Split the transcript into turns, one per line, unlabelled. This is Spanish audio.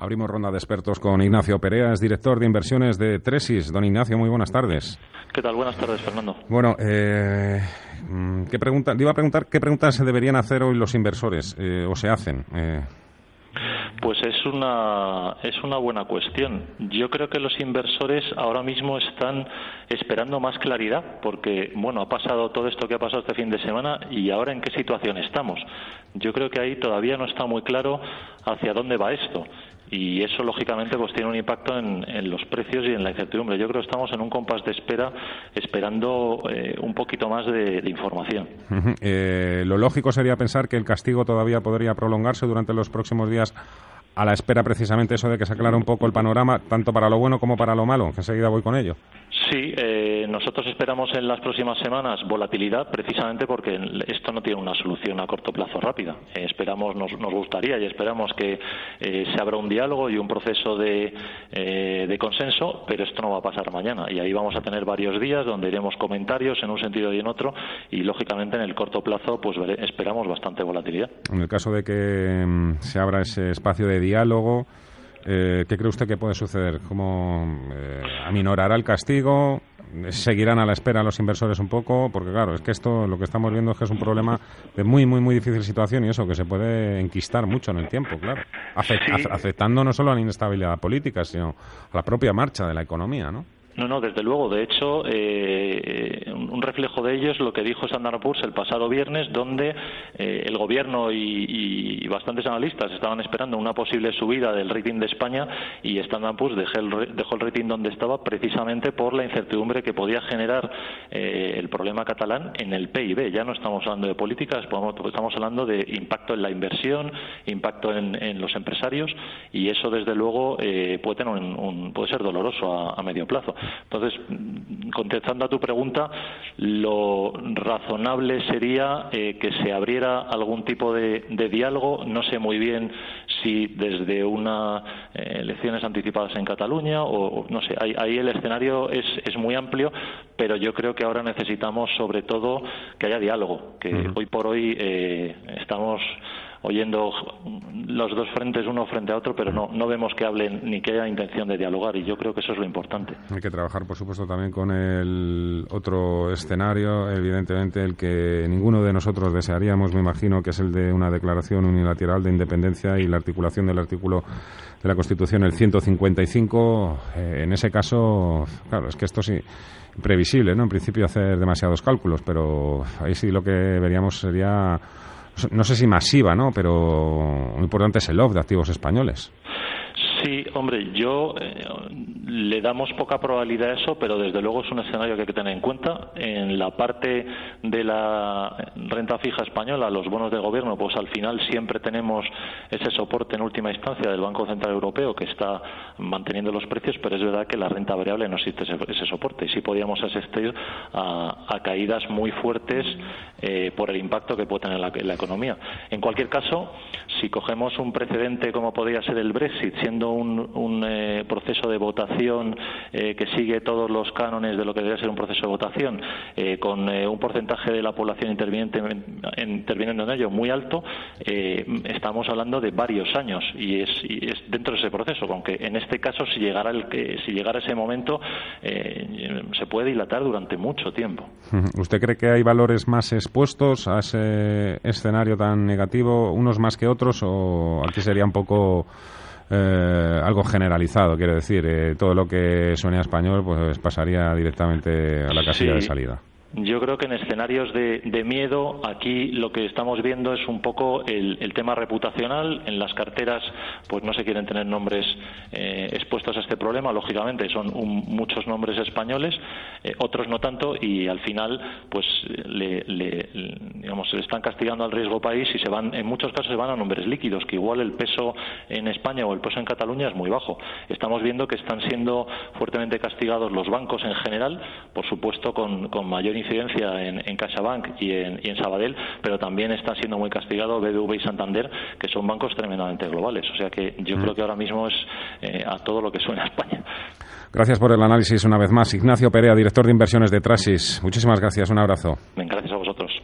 Abrimos ronda de expertos con Ignacio Perea, es director de inversiones de Tresis. Don Ignacio, muy buenas tardes.
¿Qué tal? Buenas tardes, Fernando.
Bueno, eh, ¿qué pregunta, le iba a preguntar qué preguntas se deberían hacer hoy los inversores eh, o se hacen. Eh.
Pues es una, es una buena cuestión. Yo creo que los inversores ahora mismo están esperando más claridad porque, bueno, ha pasado todo esto que ha pasado este fin de semana y ahora en qué situación estamos. Yo creo que ahí todavía no está muy claro hacia dónde va esto y eso lógicamente pues tiene un impacto en, los precios y en la incertidumbre. Yo creo que estamos en un compás de espera esperando eh, un poquito más de, información.
Eh, lo lógico sería pensar que el castigo todavía podría prolongarse durante los próximos días a la espera precisamente eso de que se aclare un poco el panorama, tanto para lo bueno como para lo malo. Enseguida voy con ello.
Sí, eh, nosotros esperamos en las próximas semanas volatilidad precisamente porque esto no tiene una solución a corto plazo rápida. Eh, esperamos, nos, gustaría y esperamos que eh, se abra un diálogo y un proceso de, de, consenso, pero esto no va a pasar mañana y ahí vamos a tener varios días donde iremos comentarios en un sentido y en otro y lógicamente en el corto plazo pues esperamos bastante volatilidad.
En el caso de que mm, se abra ese espacio de diálogo, eh, ¿Qué cree usted que puede suceder? ¿Cómo eh, aminorará el castigo? ¿Seguirán a la espera los inversores un poco? Porque claro, es que esto lo que estamos viendo es que es un problema de muy, muy, muy difícil situación y eso, que se puede enquistar mucho en el tiempo, claro. Afectando no solo a la inestabilidad política, sino a la propia marcha de la economía, ¿no?
No, no, desde luego. De hecho, eh, un reflejo de ello es lo que dijo Standard Poor's el pasado viernes, donde eh, el Gobierno y, bastantes analistas estaban esperando una posible subida del rating de España y Standard Poor's dejó el, dejó el rating donde estaba precisamente por la incertidumbre que podía generar eh, el problema catalán en el PIB. Ya no estamos hablando de políticas, estamos hablando de impacto en la inversión, impacto en, los empresarios y eso, desde luego, puede, tener un, puede ser doloroso a medio plazo. Entonces, contestando a tu pregunta, lo razonable sería eh, que se abriera algún tipo de, diálogo. No sé muy bien si desde unas eh, elecciones anticipadas en Cataluña o, no sé. Ahí, el escenario es, muy amplio, pero yo creo que ahora necesitamos sobre todo que haya diálogo, que hoy por hoy eh, estamos oyendo los dos frentes uno frente a otro, pero no, no vemos que hablen ni que haya intención de dialogar y yo creo que eso es lo importante.
Hay que trabajar, por supuesto, también con el otro escenario, evidentemente el que ninguno de nosotros desearíamos, me imagino, que es el de una declaración unilateral de independencia y la articulación del artículo de la Constitución, el 155. Eh, en ese caso, claro, es que esto sí previsible, ¿no? En principio hacer demasiados cálculos, pero ahí sí lo que veríamos sería no sé si masiva, ¿no? Pero lo importante es el love de activos españoles.
Sí, hombre, yo eh, le damos poca probabilidad a eso, pero desde luego es un escenario que hay que tener en cuenta. En la parte de la renta fija española, los bonos de gobierno, pues al final siempre tenemos ese soporte en última instancia del Banco Central Europeo que está manteniendo los precios, pero es verdad que la renta variable no existe ese, soporte y sí podríamos asistir a, caídas muy fuertes eh, por el impacto que puede tener la, la economía. En cualquier caso, si cogemos un precedente como podría ser el Brexit, siendo un, eh, proceso de votación eh, que sigue todos los cánones de lo que debe ser un proceso de votación, eh, con un porcentaje de la población interviniente, interviniendo en ello muy alto, estamos hablando de varios años y es, dentro de ese proceso, aunque en este caso si llegara, el, si llegara ese momento se puede dilatar durante mucho tiempo.
¿Usted cree que hay valores más expuestos a ese escenario tan negativo, unos más que otros, o aquí sería un poco eh, algo generalizado, quiero decir, eh, todo lo que suene español pues pasaría directamente a la casilla de salida.
Yo creo que en escenarios de, miedo aquí lo que estamos viendo es un poco el, tema reputacional. En las carteras pues no se quieren tener nombres eh, expuestos a este problema, lógicamente son muchos nombres españoles, eh, otros no tanto y al final pues le, digamos, se le están castigando al riesgo país y se van en muchos casos se van a nombres líquidos que igual el peso en España o el peso en Cataluña es muy bajo. Estamos viendo que están siendo fuertemente castigados los bancos en general, por supuesto con, con mayor incidencia en, en CaixaBank y en, y en Sabadell, pero también está siendo muy castigado BBV y Santander, que son bancos tremendamente globales. O sea que yo mm. creo que ahora mismo es eh, a todo lo que suena España.
Gracias por el análisis una vez más. Ignacio Perea, director de inversiones de Trasis. Muchísimas gracias. Un abrazo.
Gracias a vosotros.